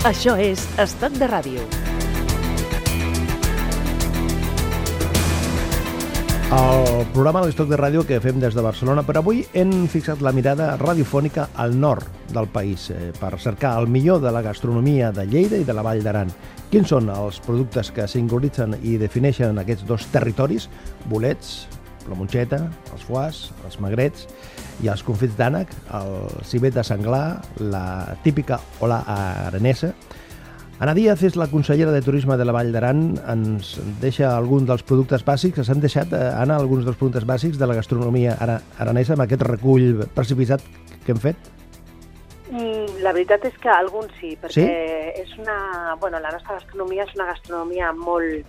Això és Estat de Ràdio. El programa de l'Estoc de Ràdio que fem des de Barcelona, però avui hem fixat la mirada radiofònica al nord del país eh, per cercar el millor de la gastronomia de Lleida i de la Vall d'Aran. Quins són els productes que singularitzen i defineixen aquests dos territoris? Bolets, la monxeta, els foies, els magrets i els confits d'ànec, el civet de senglar, la típica ola aranesa, Anna Díaz és la consellera de Turisme de la Vall d'Aran. Ens deixa alguns dels productes bàsics. S'han deixat, eh, Anna, alguns dels productes bàsics de la gastronomia ara, aranesa amb aquest recull precipitat que hem fet? Mm, La veritat és que alguns sí, perquè Sí? és una... Bueno, la nostra gastronomia és una gastronomia molt,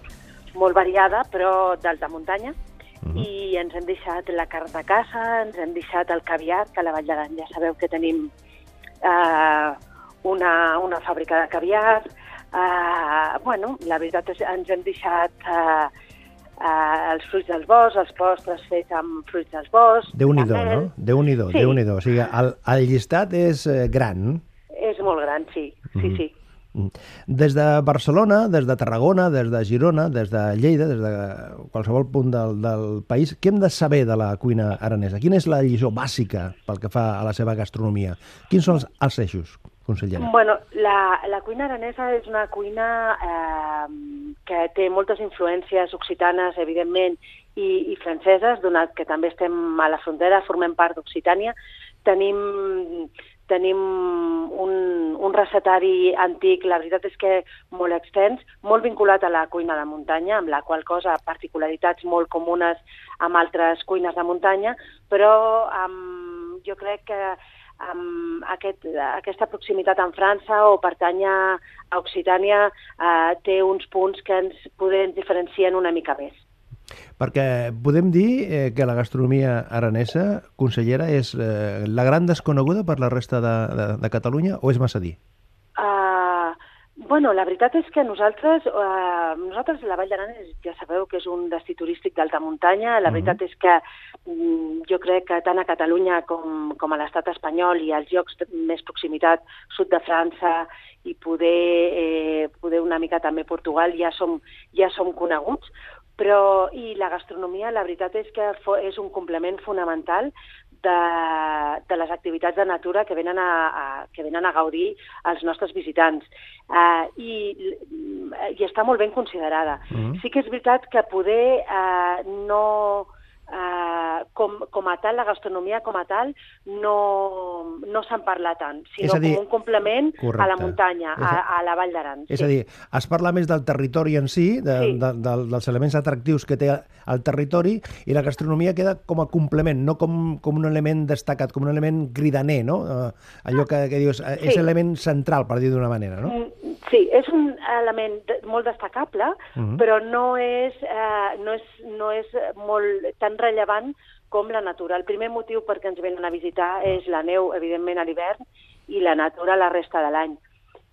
molt variada, però d'alta muntanya, Mhm. i ens hem deixat la carn de caça, ens hem deixat el caviar, que a la Vall d'Aran ja sabeu que tenim eh, una, una fàbrica de caviar. Eh, bueno, la veritat és ens hem deixat eh, eh, els fruits dels boscs, els postres fets amb fruits dels boscs. Déu-n'hi-do, la mel. no? Déu-n'hi-do, Sí. Déu-n'hi-do. O sigui, el, el llistat és eh, gran. És molt gran, sí, sí, Mhm. sí. Mm. Des de Barcelona, des de Tarragona, des de Girona, des de Lleida, des de qualsevol punt del, del país, què hem de saber de la cuina aranesa? Quina és la lliçó bàsica pel que fa a la seva gastronomia? Quins són els, els eixos, consellera? Bueno, la, la cuina aranesa és una cuina eh, que té moltes influències occitanes, evidentment, i, i franceses, donat que també estem a la frontera, formem part d'Occitània. Tenim, tenim un, un recetari antic, la veritat és que molt extens, molt vinculat a la cuina de muntanya, amb la qual cosa particularitats molt comunes amb altres cuines de muntanya, però amb, jo crec que amb aquest, aquesta proximitat amb França o pertànyer a Occitània eh, té uns punts que ens podem diferencien una mica més. Perquè podem dir eh, que la gastronomia aranesa, consellera, és eh, la gran desconeguda per la resta de, de, de Catalunya o és massa dir? Uh, bueno, la veritat és que nosaltres, uh, nosaltres la Vall d'Aran ja sabeu que és un destí turístic d'alta muntanya. La Mhm. veritat és que mm, jo crec que tant a Catalunya com, com a l'estat espanyol i als llocs de més proximitat, sud de França i poder, eh, poder una mica també Portugal, ja som, ja som coneguts, però i la gastronomia la veritat és que és un complement fonamental de, de les activitats de natura que venen a, a, que venen a gaudir els nostres visitants. Uh, i, I està molt ben considerada. Mhm. Sí que és veritat que poder uh, no... Uh, com, com a tal, la gastronomia com a tal, no, no se'n parla tant, És sinó a dir, com un complement a la correcte. muntanya, És a, a- la Vall d'Aran. És a dir, es parla més del territori en si, de, Sí. de, de, dels elements atractius que té el territori, i la gastronomia queda com a complement, no com, com un element destacat, com un element cridaner, no? Eh, allò que, que dius, eh, és Sí. element central, per dir d'una manera, no? Mm, Sí, és un element molt destacable, Mhm. però no és, eh, no, és, no és molt tan rellevant com la natura. El primer motiu perquè ens venen a visitar és la neu, evidentment, a l'hivern, i la natura la resta de l'any.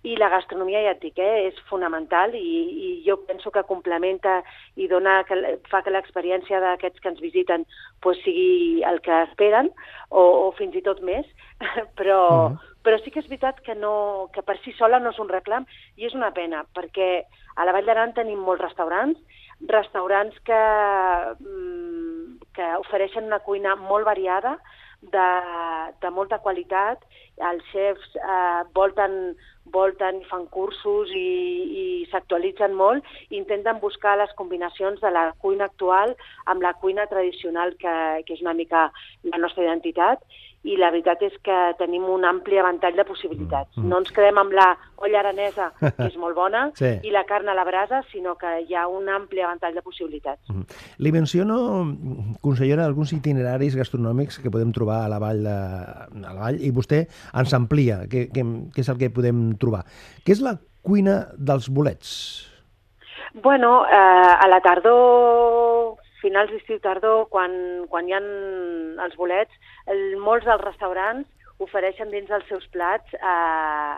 I la gastronomia, ja et dic, eh, és fonamental i, i jo penso que complementa i dona, que, fa que l'experiència d'aquests que ens visiten pues, sigui el que esperen o, o fins i tot més, però, Mhm. però sí que és veritat que, no, que per si sola no és un reclam i és una pena, perquè a la Vall d'Aran tenim molts restaurants, restaurants que, mm, que ofereixen una cuina molt variada, de, de molta qualitat, els xefs eh, volten, volten i fan cursos i, i s'actualitzen molt. I intenten buscar les combinacions de la cuina actual amb la cuina tradicional, que, que és una mica la nostra identitat, i la veritat és que tenim un ampli avantall de possibilitats. Mm, mm. No ens quedem amb la olla aranesa, que és molt bona, Sí. i la carn a la brasa, sinó que hi ha un ampli avantall de possibilitats. Mhm. Li menciono, consellera, alguns itineraris gastronòmics que podem trobar a la vall, de, a la vall i vostè ens amplia què, què, què és el que podem trobar. Què és la cuina dels bolets? Bueno, eh, a la tardor, finals d'estiu tardor, quan, quan hi ha els bolets, el, molts dels restaurants ofereixen dins dels seus plats eh,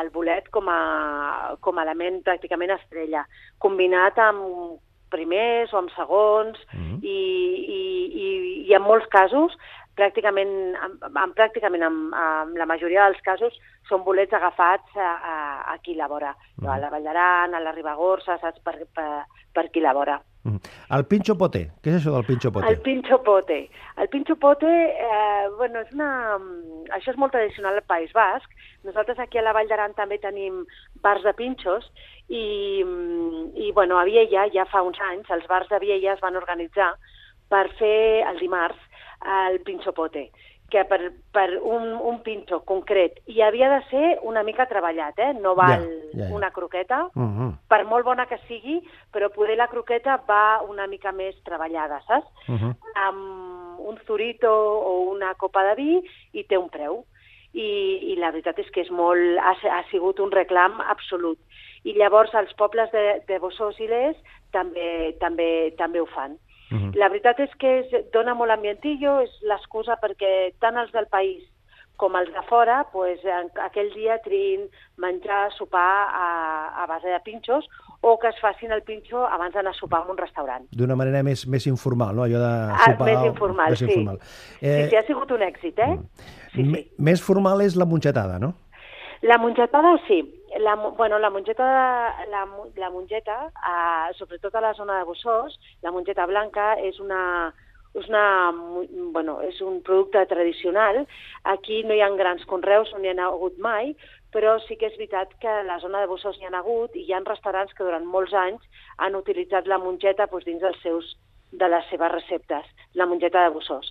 el bolet com a, com a element pràcticament estrella, combinat amb primers o amb segons, Mhm. i, i, i, i en molts casos pràcticament, en, en, pràcticament en, en la majoria dels casos són bolets agafats a, a, a la vora, mm. a la Vall d'Aran, a la Ribagorça, saps, per, per, per aquí a la vora. Mm. El pincho pote, què és això del pincho pote? El pincho pote. El pincho pote, eh, bueno, és una... això és molt tradicional al País Basc. Nosaltres aquí a la Vall d'Aran també tenim bars de pinxos i, i bueno, a Viella, ja fa uns anys, els bars de Viella es van organitzar per fer el dimarts el pincho pote que per, per un, un pinto concret i havia de ser una mica treballat, eh? no val ja, ja, ja. una croqueta, uh mhm. -huh. per molt bona que sigui, però poder la croqueta va una mica més treballada, saps? Uh -huh. Amb un zurito o una copa de vi i té un preu. I, i la veritat és que és molt, ha, ha sigut un reclam absolut. I llavors els pobles de, de Bossós i Les també, també, també ho fan. Uh -huh. La veritat és que és, dona molt ambientillo, és l'excusa perquè tant els del país com els de fora, pues, aquell dia triïn menjar, sopar a, a base de pinxos o que es facin el pinxo abans d'anar a sopar en un restaurant. D'una manera més, més informal, no? Allò de ah, sopar... Ah, més informal, més sí. Informal. Eh... Sí, sí, ha sigut un èxit, eh? Mm. Sí, sí. Més formal és la mongetada, no? La mongetada, sí. La, bueno, la mongeta, la, la mongeta eh, sobretot a la zona de Bossós, la mongeta blanca és una, és, una, bueno, és un producte tradicional. Aquí no hi ha grans conreus, no n'hi ha hagut mai, però sí que és veritat que a la zona de Bossós n'hi ha hagut i hi ha restaurants que durant molts anys han utilitzat la mongeta doncs, dins dels seus de les seves receptes, la mongeta de Bossós.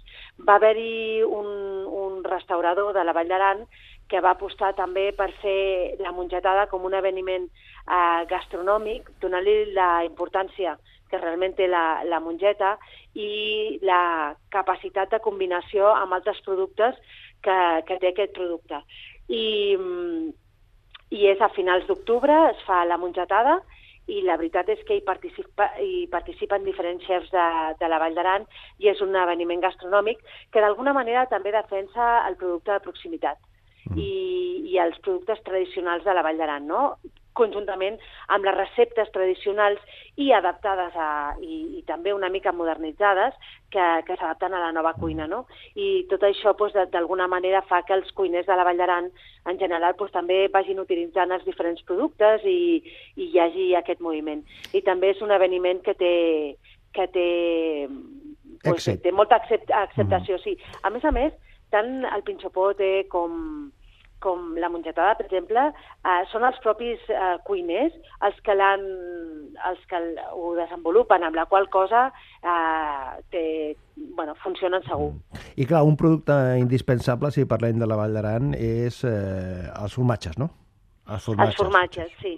Va haver-hi un, un restaurador de la Vall d'Aran que va apostar també per fer la mongetada com un esdeveniment eh, gastronòmic, donant-li la importància que realment té la, la mongeta i la capacitat de combinació amb altres productes que, que té aquest producte. I, i és a finals d'octubre, es fa la mongetada, i la veritat és que hi, participa, hi participen diferents xefs de, de la Vall d'Aran i és un esdeveniment gastronòmic que d'alguna manera també defensa el producte de proximitat mm. i, i els productes tradicionals de la Vall d'Aran, no? conjuntament amb les receptes tradicionals i adaptades a, i, i també una mica modernitzades que, que s'adapten a la nova cuina. No? I tot això doncs, d'alguna manera fa que els cuiners de la Vall d'Aran en general doncs, també vagin utilitzant els diferents productes i, i hi hagi aquest moviment. I també és un esdeveniment que té, que té, doncs, té molta accept, acceptació. Mm. Sí. A més a més, tant el pinchopote com, com la mongetada, per exemple, eh, són els propis eh, cuiners els que, l'han, els que ho desenvolupen, amb la qual cosa eh, té, bueno, funcionen segur. Mm. I clar, un producte indispensable, si parlem de la Vall d'Aran, és eh, els formatges, no? Els formatges, els formatges sí.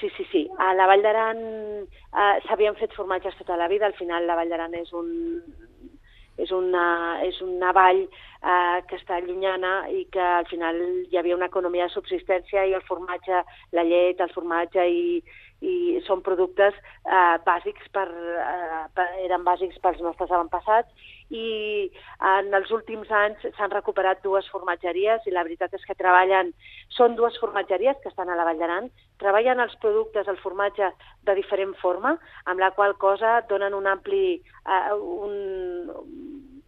Sí, sí, sí. A la Vall d'Aran eh, s'havien fet formatges tota la vida, al final la Vall d'Aran és un, és una, és una vall eh, que està llunyana i que al final hi havia una economia de subsistència i el formatge, la llet, el formatge i, i són productes eh, bàsics per, eh, per, eren bàsics pels nostres avantpassats i en els últims anys s'han recuperat dues formatgeries i la veritat és que treballen, són dues formatgeries que estan a la Vall d'Aran, treballen els productes, el formatge de diferent forma, amb la qual cosa donen un ampli, eh, un,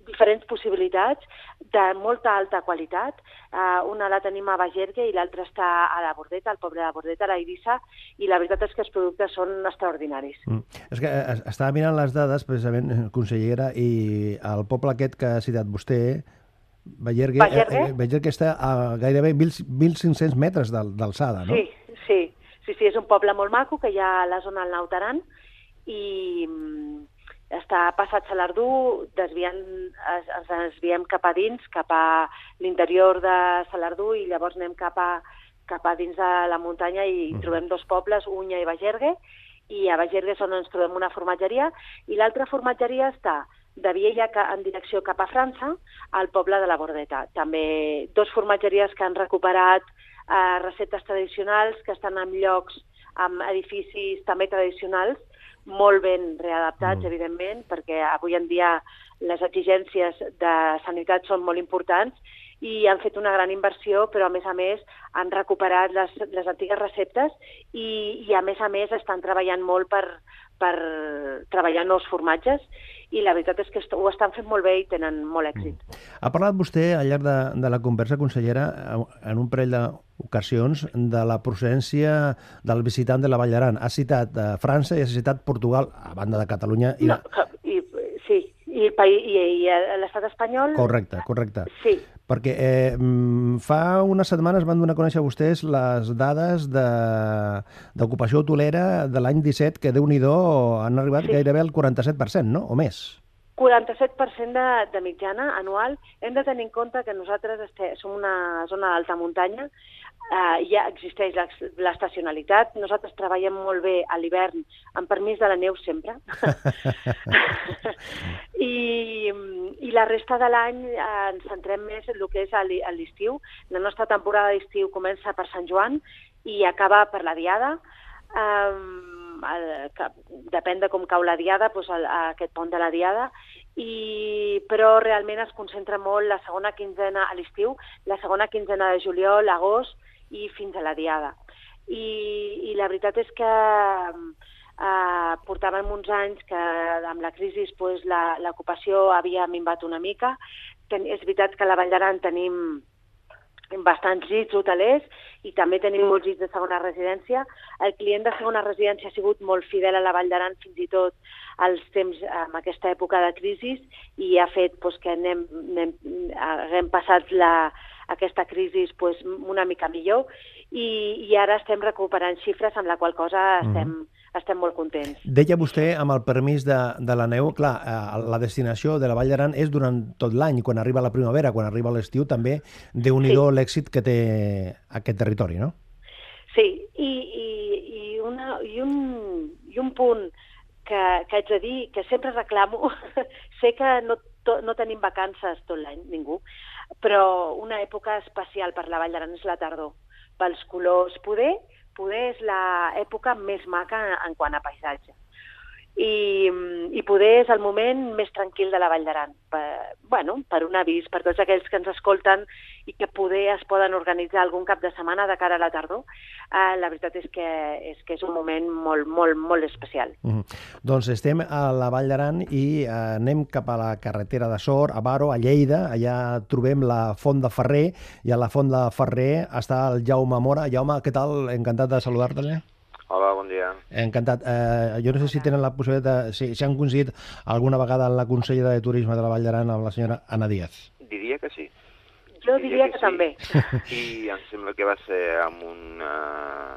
diferents possibilitats de molta alta qualitat. Uh, una la tenim a Bagergue i l'altra està a la Bordeta, al poble de Bordeta, a la Eivissa, i la veritat és que els productes són extraordinaris. Mm. És que eh, estava mirant les dades, precisament, eh, consellera, i el poble aquest que ha citat vostè, Bagergue, Bagergue? Eh, Bagergue està a gairebé 1.500 metres d'alçada, no? Sí, sí, sí, sí, és un poble molt maco que hi ha a la zona del Nautaran i, mm, està passat Salardú, desviant, ens desviem cap a dins, cap a l'interior de Salardú i llavors anem cap a, cap a dins de la muntanya i mm. trobem dos pobles, Unya i Bagergue, i a Bagergue és on ens trobem una formatgeria, i l'altra formatgeria està de Viella en direcció cap a França, al poble de la Bordeta. També dos formatgeries que han recuperat eh, receptes tradicionals, que estan en llocs, amb edificis també tradicionals, molt ben readaptats, mm. evidentment, perquè avui en dia les exigències de sanitat són molt importants i han fet una gran inversió, però a més a més han recuperat les, les antigues receptes i, i a més a més estan treballant molt per, per treballar nous formatges i la veritat és que ho estan fent molt bé i tenen molt èxit. Ha parlat vostè al llarg de, de la conversa, consellera, en un parell d'ocasions, de la procedència del visitant de la Vall d'Aran. Ha citat eh, França i ha citat Portugal, a banda de Catalunya. I No, i, sí, i, el país, i, i a l'estat espanyol... Correcte, correcte. Sí, Perquè eh, mm, fa unes setmanes van donar a conèixer vostès les dades de- d'ocupació hotelera de l'any 17, que déu nhi han arribat Sí. gairebé al 47%, no? O més. 47% de, de mitjana anual. Hem de tenir en compte que nosaltres este, som una zona d'alta muntanya, eh, ja existeix l'estacionalitat, nosaltres treballem molt bé a l'hivern, amb permís de la neu sempre, I, i la resta de l'any eh, ens centrem més en el que és a l'estiu. La nostra temporada d'estiu comença per Sant Joan i acaba per la Diada, um, el, que depèn de com cau la diada, doncs el, aquest pont de la diada, i, però realment es concentra molt la segona quinzena a l'estiu, la segona quinzena de juliol, agost i fins a la diada. I, i la veritat és que eh, portàvem uns anys que amb la crisi la- l'ocupació havia minvat una mica. Ten, és veritat que a la Vall d'Aran tenim bastants llits hotelers i també tenim molts llits de segona residència. El client de segona residència ha sigut molt fidel a la Vall d'Aran fins i tot als temps en aquesta època de crisi i ha fet pues, que anem, anem, haguem passat la, aquesta crisi pues, una mica millor i, i ara estem recuperant xifres amb la qual cosa estem, mm -hmm. Estem molt contents. Deia vostè, amb el permís de, de la neu, clar, eh, la destinació de la Vall d'Aran és durant tot l'any, quan arriba la primavera, quan arriba l'estiu, també déu nhi Sí. l'èxit que té aquest territori, no? Sí, i, i, i, una, i, un, i un punt que, que haig de dir, que sempre reclamo, sé que no, to, no tenim vacances tot l'any, ningú, però una època especial per la Vall d'Aran és la tardor, pels colors. Poder, poder és l'època més maca en quant a paisatge. I, i poder és el moment més tranquil de la Vall d'Aran. Per, bueno, per un avís, per tots aquells que ens escolten i que poder es poden organitzar algun cap de setmana de cara a la tardor, eh, la veritat és que, és que és un moment molt, molt, molt especial. Mm -hmm. Doncs estem a la Vall d'Aran i eh, anem cap a la carretera de Sor, a Baro, a Lleida. Allà trobem la Font de Ferrer i a la Font de Ferrer està el Jaume Mora. Jaume, què tal? Encantat de saludar-te. Hola, bon dia. Encantat. Eh, jo no sé si tenen la possibilitat de... Si, si han coincidit alguna vegada en la consellera de Turisme de la Vall d'Aran amb la senyora Anna Díaz. Diria que sí. Jo diria que, sí. també. I em sembla que va ser amb un, uh,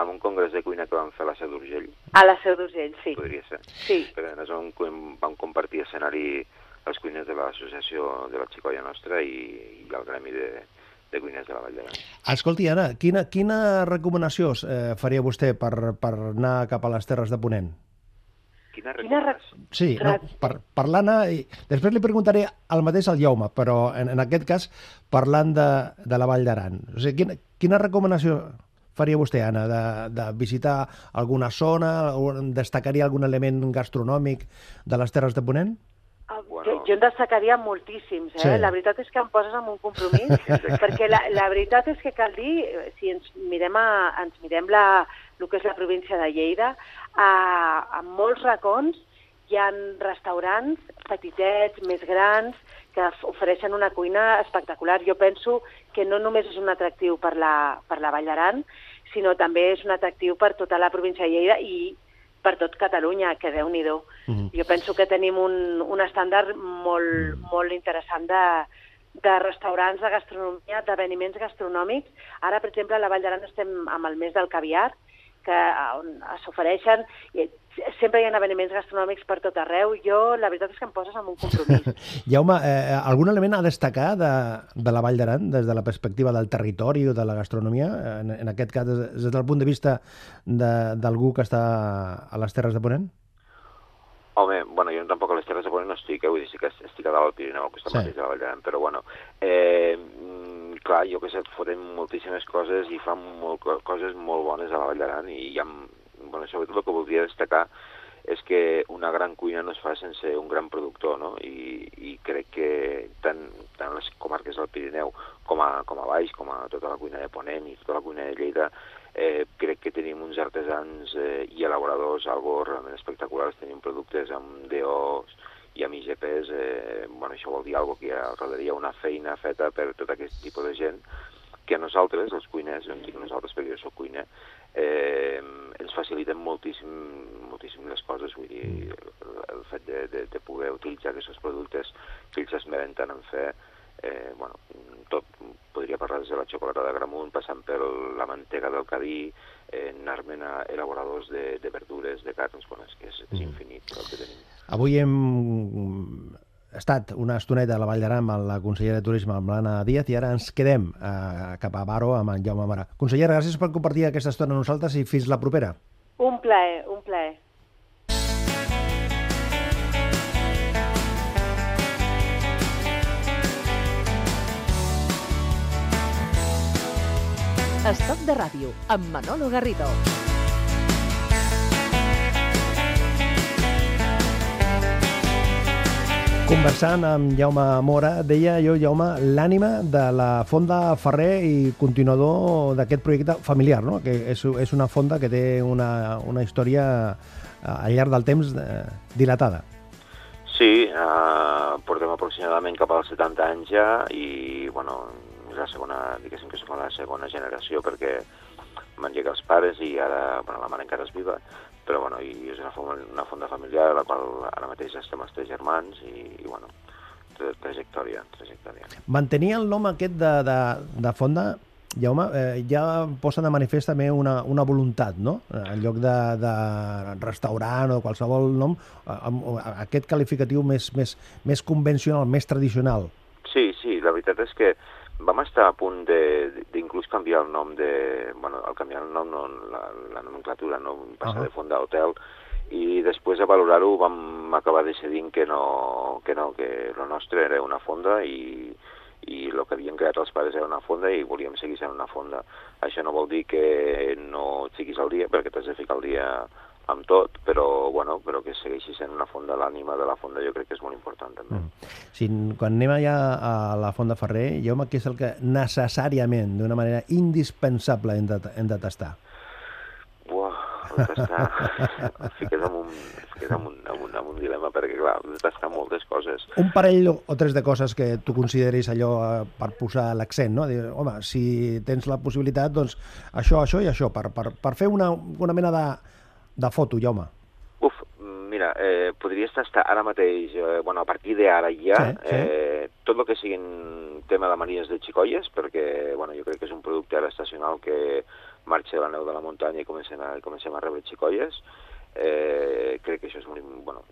amb un congrés de cuina que vam fer a la Seu d'Urgell, A la Seu d'Urgell, sí. podria ser. Sí, Perquè nosaltres vam, com- vam compartir escenari els cuiners de l'associació de la Xicoia Nostra i, i el gremi de, de cuiners de la Vall d'Aran. Escolti, Anna, quina, quina recomanació eh, faria vostè per, per anar cap a les Terres de Ponent? Quina recomanes? Sí, no, per, parlant... A, i després li preguntaré el mateix al Jaume, però en, en aquest cas parlant de, de la Vall d'Aran. O sigui, quina, quina recomanació faria vostè, Anna, de, de visitar alguna zona, o destacaria algun element gastronòmic de les Terres de Ponent? Jo, jo en destacaria moltíssims, eh? Sí. La veritat és que em poses en un compromís, perquè la, la veritat és que cal dir, eh, si ens mirem, a, ens mirem la, el que és la província de Lleida, a, a molts racons hi ha restaurants petitets, més grans, que ofereixen una cuina espectacular. Jo penso que no només és un atractiu per la, per la Vall d'Aran, sinó també és un atractiu per tota la província de Lleida i per tot Catalunya, que déu nhi Mhm. Jo penso que tenim un, un estàndard molt, molt interessant de, de restaurants, de gastronomia, d'esdeveniments gastronòmics. Ara, per exemple, a la Vall d'Aran estem amb el mes del caviar, que on s'ofereixen, sempre hi ha esdeveniments gastronòmics per tot arreu. Jo, la veritat és que em poses en un compromís. Jaume, eh, algun element a destacar de, de la Vall d'Aran des de la perspectiva del territori o de la gastronomia, en, en aquest cas des, des del punt de vista de- d'algú que està a les Terres de Ponent? Home, bueno, jo tampoc a les Terres de Ponent no estic, eh? vull dir, sí que estic a dalt al Pirineu, al costat Sí. mateix de la Vall d'Aran, però bueno, eh, mm, clar, jo que sé, fotem moltíssimes coses i fan molt, co- coses molt bones a la Vall d'Aran i hi ha, bueno, sobretot el que voldria destacar és que una gran cuina no es fa sense un gran productor, no? I, i crec que tant, tant les comarques del Pirineu com a, com a Baix, com a tota la cuina de Ponent i tota la cuina de Lleida, eh, crec que tenim uns artesans eh, i elaboradors algo realment espectaculars. Tenim productes amb DOs i amb IGPs, eh, bueno, això vol dir alguna que hi ha darrere una feina feta per tot aquest tipus de gent que nosaltres, els cuiners, no dic nosaltres perquè jo soc cuiner, eh, ens faciliten moltíssim, moltíssim les coses, vull dir, el, el fet de, de, de poder utilitzar aquests productes que ells esmeren tant en fer, eh, bueno, tot, podria parlar des de la xocolata de Gramunt, passant per la mantega del Cadí, eh, anar-me'n a elaboradors de, de verdures, de carns, bueno, és que és, és infinit el que tenim. Avui hem estat una estoneta a la Vall d'Aram amb la consellera de Turisme, amb l'Anna Díaz, i ara ens quedem eh, cap a Baro amb en Jaume Mara. Consellera, gràcies per compartir aquesta estona amb nosaltres i fins la propera. Un plaer, un plaer. Estoc de ràdio, amb Manolo Garrido. Conversant amb Jaume Mora, deia jo, Jaume, l'ànima de la Fonda Ferrer i continuador d'aquest projecte familiar, no? que és, és una fonda que té una, una història eh, al llarg del temps eh, dilatada. Sí, eh, portem aproximadament cap als 70 anys ja i, bueno, és la segona, diguéssim que som la segona generació perquè van llegar els pares i ara, bueno, la mare encara és viva, però bueno, i és una, una fonda familiar a la qual ara mateix estem els tres germans i, i bueno, tra- trajectòria, trajectòria. Mantenir el nom aquest de, de, de fonda, Jaume, eh, ja posa de manifest també una, una voluntat, no? Eh, En lloc de, de restaurant o qualsevol nom, eh, amb aquest qualificatiu més, més, més convencional, més tradicional. Sí, sí, la veritat és que vam estar a punt de- d'inclús canviar el nom de... Bueno, al canviar el nom, no, la, la nomenclatura, no? passar Ahà. de fonda a hotel, i després de valorar-ho vam acabar decidint que no, que no, que el nostre era una fonda i, i el que havien creat els pares era una fonda i volíem seguir sent una fonda. Això no vol dir que no et fiquis al dia, perquè t'has de ficar al dia amb tot, però, bueno, però que segueixi sent una fonda, l'ànima de la fonda jo crec que és molt important també. Mm. Si, quan anem allà a la Font de Ferrer, Jaume, què és el que necessàriament, d'una manera indispensable, hem de, hem de tastar? Buah, tastar... fiques en un, en un, en un, en un dilema, perquè, clar, hem de tastar moltes coses. Un parell o tres de coses que tu consideris allò eh, per posar l'accent, no? Dir, home, si tens la possibilitat, doncs això, això i això, per, per, per fer una, una mena de, de foto, Jaume. Uf, mira, eh, podries tastar ara mateix, eh, bueno, a partir d'ara ja, Sí, sí. Eh, tot el que siguin tema de manies de xicolles, perquè, bueno, jo crec que és un producte ara estacional que marxa de la neu de la muntanya i comencem a, comencem a rebre xicolles. Eh, crec que això és molt, bueno,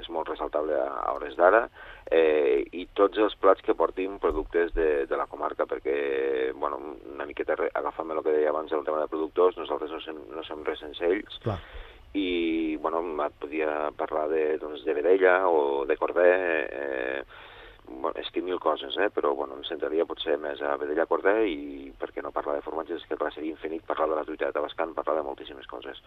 és molt ressaltable a, a hores d'ara. Eh, I tots els plats que portin productes de, de la comarca, perquè, bueno, una miqueta agafant el que deia abans del tema de productors, nosaltres no som, no som res sense ells, Clar. i bueno, et podia parlar de, doncs, de vedella o de corder, eh, bueno, és que mil coses, eh? però bueno, em centraria potser més a vedella corder i per què no parlar de formatges, que clar, seria infinit parlar de la truita de Tabascan, parlar de moltíssimes coses.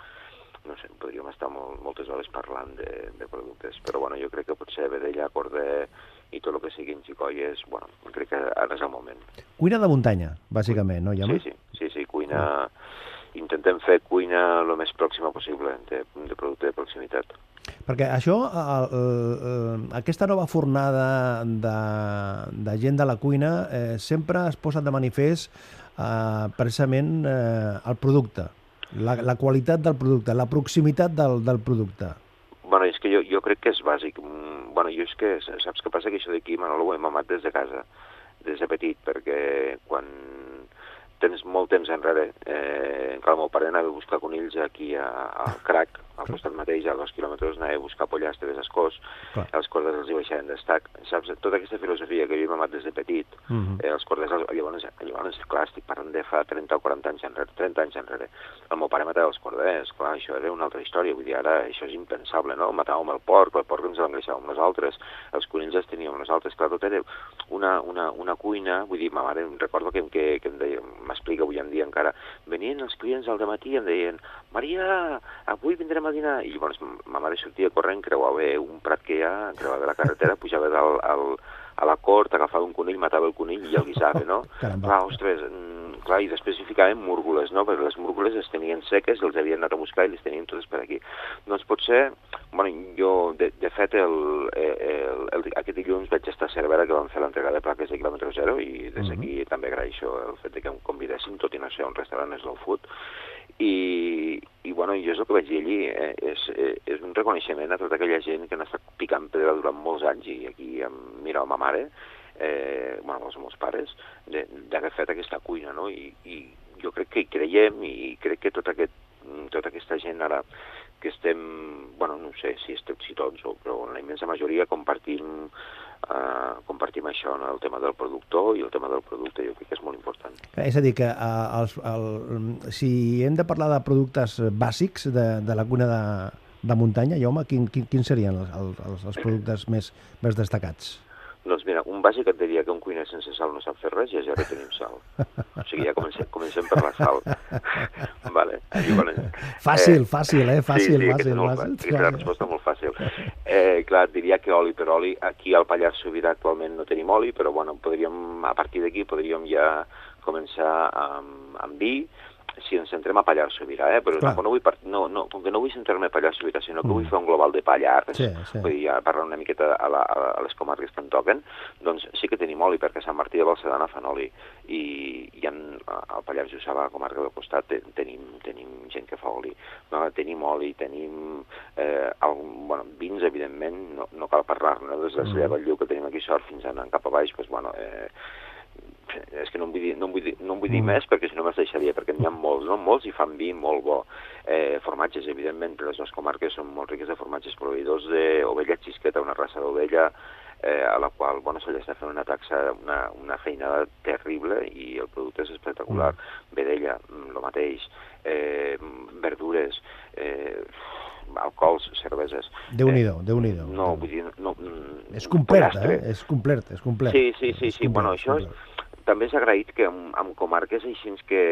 No sé, podríem estar molt, moltes hores parlant de, de productes, però bueno, jo crec que potser vedella, corder i tot el que siguin xicolles, bueno, crec que ara és el moment. Cuina de muntanya, bàsicament, no, Jaume? Sí, sí, sí, sí, cuina... Intentem fer cuina el més pròxima possible, de, de producte de proximitat. Perquè això, el, el, aquesta nova fornada de, de gent de la cuina eh, sempre es posa de manifest eh, precisament eh, el producte, la, la qualitat del producte, la proximitat del, del producte. Bueno, és que jo, jo crec que és bàsic. Mm, Bueno, jo és que, saps què passa? Que això d'aquí, Manolo, ho he mamat des de casa, des de petit, perquè quan tens molt temps enrere, eh, encara el meu pare anava a buscar conills aquí a, al crac, al costat mateix, a dos quilòmetres, anava a buscar pollastres escós, Clar. els corders els hi baixaven d'estac, saps? Tota aquesta filosofia que jo he mamat des de petit, Mhm. eh, els corders, els- llavors, llavors, clar, estic parlant de fa 30 o 40 anys enrere, 30 anys enrere. El meu pare matava els corders, clar, això era una altra història, vull dir, ara això és impensable, no? Matàvem el porc, el porc ens l'engreixàvem nosaltres, els conills els teníem nosaltres, clar, tot era una, una, una cuina, vull dir, ma mare, recordo que, que, que em deia, m'explica avui en dia encara, venien els clients al matí i em deien, Maria, avui vindrem a dinar, i llavors ma mare sortia corrent, creuava un prat que hi ha, creuava la carretera, pujava dalt al, a la cort, agafava un conill, matava el conill i el guisava, no? Caramba. Clar, ostres, mm, clar, i després hi ficàvem múrgules, no? Perquè les múrgules les tenien seques, els havien anat a buscar i les tenien totes per aquí. Doncs potser, bueno, jo, de, de fet, el, el, el, aquest dilluns vaig estar a Cervera que vam fer l'entrega de plaques de quilòmetre zero i des d'aquí uh -huh. també agraeixo el fet que em convidessin, tot i no ser un restaurant slow food, i, i bueno, jo és el que vaig dir allí, eh, és, eh, és un reconeixement a tota aquella gent que han estat picant pedra durant molts anys i aquí em mira ma mare, eh, bueno, els meus pares, d'haver fet aquesta cuina, no? I, I jo crec que hi creiem i crec que tot aquest, tota aquesta gent ara que estem, bueno, no sé si estem si tots, o, però la immensa majoria compartim, eh, compartim això, en el tema del productor i el tema del producte jo crec que és molt important. És a dir, que eh, els, el, si hem de parlar de productes bàsics de, de la cuna de, de muntanya, Jaume, quin, quin, quins serien els, els, els productes més, més destacats? Doncs mira, un bàsic et diria que un cuiner sense sal no sap fer res i ja tenim sal. O sigui, ja comencem, comencem per la sal. vale. I, bueno, fàcil, eh, fàcil, eh? Fàcil, sí, sí, fàcil. Molt, fàcil. És una resposta molt fàcil. Eh, clar, et diria que oli per oli. Aquí al Pallars Sobirà actualment no tenim oli, però bueno, podríem, a partir d'aquí podríem ja començar amb, amb vi, si ens centrem a Pallars Sobirà, eh? però no, no, vull, no, no, com que no vull centrar-me a Pallars Sobirà, sinó que mm. vull fer un global de Pallars, sí, sí. vull dir, ja parlar una miqueta a, la, a les comarques que en toquen, doncs sí que tenim oli, perquè Sant Martí de Balsedana fan oli, i, i en, al Pallars Jussà, a la comarca del costat, tenim, tenim gent que fa oli. No, tenim oli, tenim eh, algun, bueno, vins, evidentment, no, no cal parlar-ne, des de mm. Lleu que tenim aquí sort fins a anar cap a baix, doncs, bueno, eh, és que no em vull dir, no em vull dir, no em vull dir mm. més perquè si no me'ls deixaria, perquè n'hi ha molts, no? Molts i fan vi molt bo. Eh, formatges, evidentment, les nostres comarques són molt riques de formatges proveïdors d'ovella xisqueta, una raça d'ovella eh, a la qual bueno, se li està fent una taxa, una, una feinada terrible i el producte és espectacular. Mm. Vedella, el mm, mateix, eh, verdures, eh, alcohols, cerveses. Déu-n'hi-do, eh, déu nhi No, vull dir... No, és complet, eh? És complet, és complet. Sí, sí, sí, sí. Complet, bueno, això és, també és agraït que amb, amb comarques així que,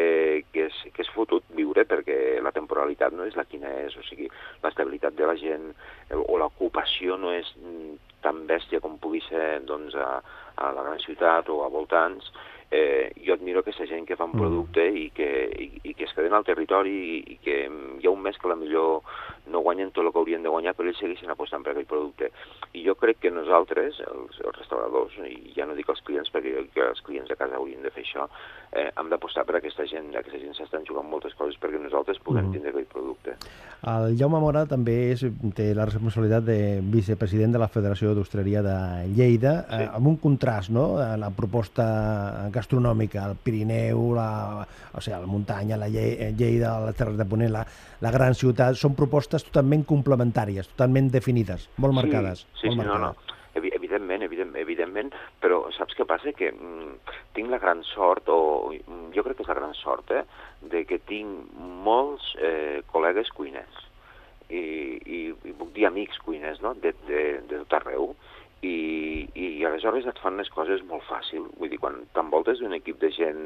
que, és, que és fotut viure perquè la temporalitat no és la quina és, o sigui, l'estabilitat de la gent eh, o l'ocupació no és tan bèstia com pugui ser doncs, a, a la gran ciutat o a voltants, eh, jo admiro aquesta gent que fa un mm. producte mm. i, que, i, i que es queden al territori i, i que hi ha un mes que la millor no guanyen tot el que haurien de guanyar, però ells segueixen apostant per aquell producte. I jo crec que nosaltres, els, els restauradors, i ja no dic els clients, perquè que els clients de casa haurien de fer això, eh, hem d'apostar per aquesta gent, aquesta gent s'estan jugant moltes coses perquè nosaltres puguem mm. tindre aquell producte. El Jaume Mora també és, té la responsabilitat de vicepresident de la Federació d'Hostaleria de Lleida, sí. eh, amb un contrast, no?, la proposta gastronòmica, el Pirineu, la, o sigui, la muntanya, la Lleida, les Terres de Ponent, la, la gran ciutat, són propostes totalment complementàries, totalment definides, molt sí, marcades. Sí, molt sí, marcades. no, no. Evidentment, evidentment, evidentment, però saps què passa? Que mm, tinc la gran sort, o mm, jo crec que és la gran sort, eh, de que tinc molts eh, col·legues cuiners i, i, i puc dir amics cuiners, no?, de, de, de tot arreu, i, i aleshores et fan les coses molt fàcil. Vull dir, quan t'envoltes d'un equip de gent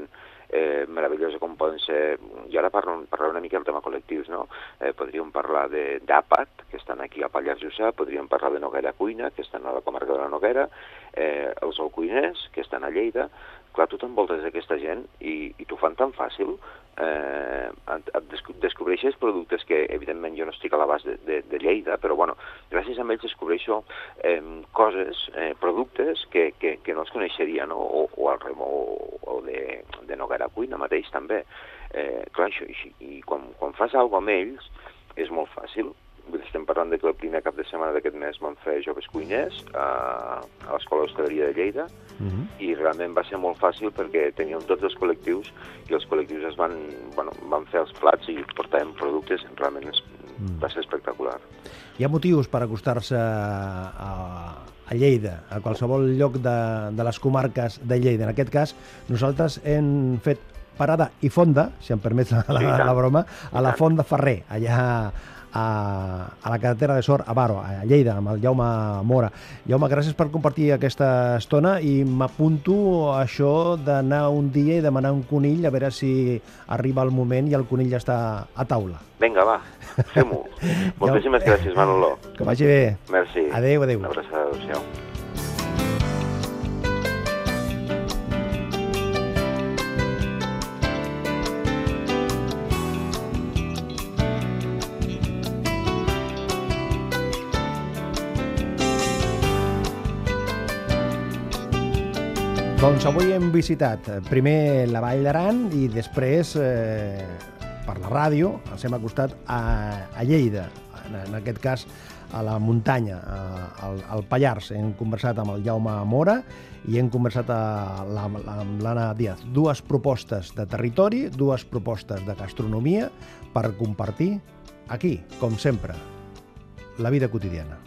eh, meravellosa com poden ser... I ara parlo, parlaré una mica del tema col·lectius, no? Eh, podríem parlar d'Àpat, que estan aquí a Pallars Jussà, podríem parlar de Noguera Cuina, que estan a la comarca de la Noguera, eh, els Alcuiners, que estan a Lleida, clar, tu t'envoltes d'aquesta gent i, i t'ho fan tan fàcil, eh, et, et descobreixes productes que evidentment jo no estic a l'abast de, de, de Lleida, però bueno, gràcies a ells descobreixo eh, coses, eh, productes que, que, que no els coneixeria, no? o, o al Remo o, de, de Noguera Cuina mateix també. Eh, clar, això, i, i quan, quan fas alguna amb ells és molt fàcil, estem parlant de que el primer cap de setmana d'aquest mes van fer joves cuiners a, a l'Escola d'Hostaleria de Lleida uh mhm. -huh. i realment va ser molt fàcil perquè teníem tots els col·lectius i els col·lectius es van, bueno, van fer els plats i portàvem productes, realment es, uh. -huh. va ser espectacular. Hi ha motius per acostar-se a, a Lleida, a qualsevol lloc de, de les comarques de Lleida. En aquest cas, nosaltres hem fet parada i fonda, si em permets la, la, la broma, a la Font de Ferrer, allà a, a la carretera de Sort, a Baro, a Lleida, amb el Jaume Mora. Jaume, gràcies per compartir aquesta estona i m'apunto a això d'anar un dia i demanar un conill a veure si arriba el moment i el conill ja està a taula. Vinga, va, fem-ho. Moltíssimes gràcies, Manolo. Que vagi bé. Merci. Adéu, adéu. Una abraçada, adéu-siau. Doncs avui hem visitat eh, primer la Vall d'Aran i després, eh, per la ràdio, ens hem acostat a, a Lleida, en, en aquest cas a la muntanya, a, al, al Pallars. Hem conversat amb el Jaume Mora i hem conversat a, la, amb l'Anna Díaz. Dues propostes de territori, dues propostes de gastronomia per compartir aquí, com sempre, la vida quotidiana.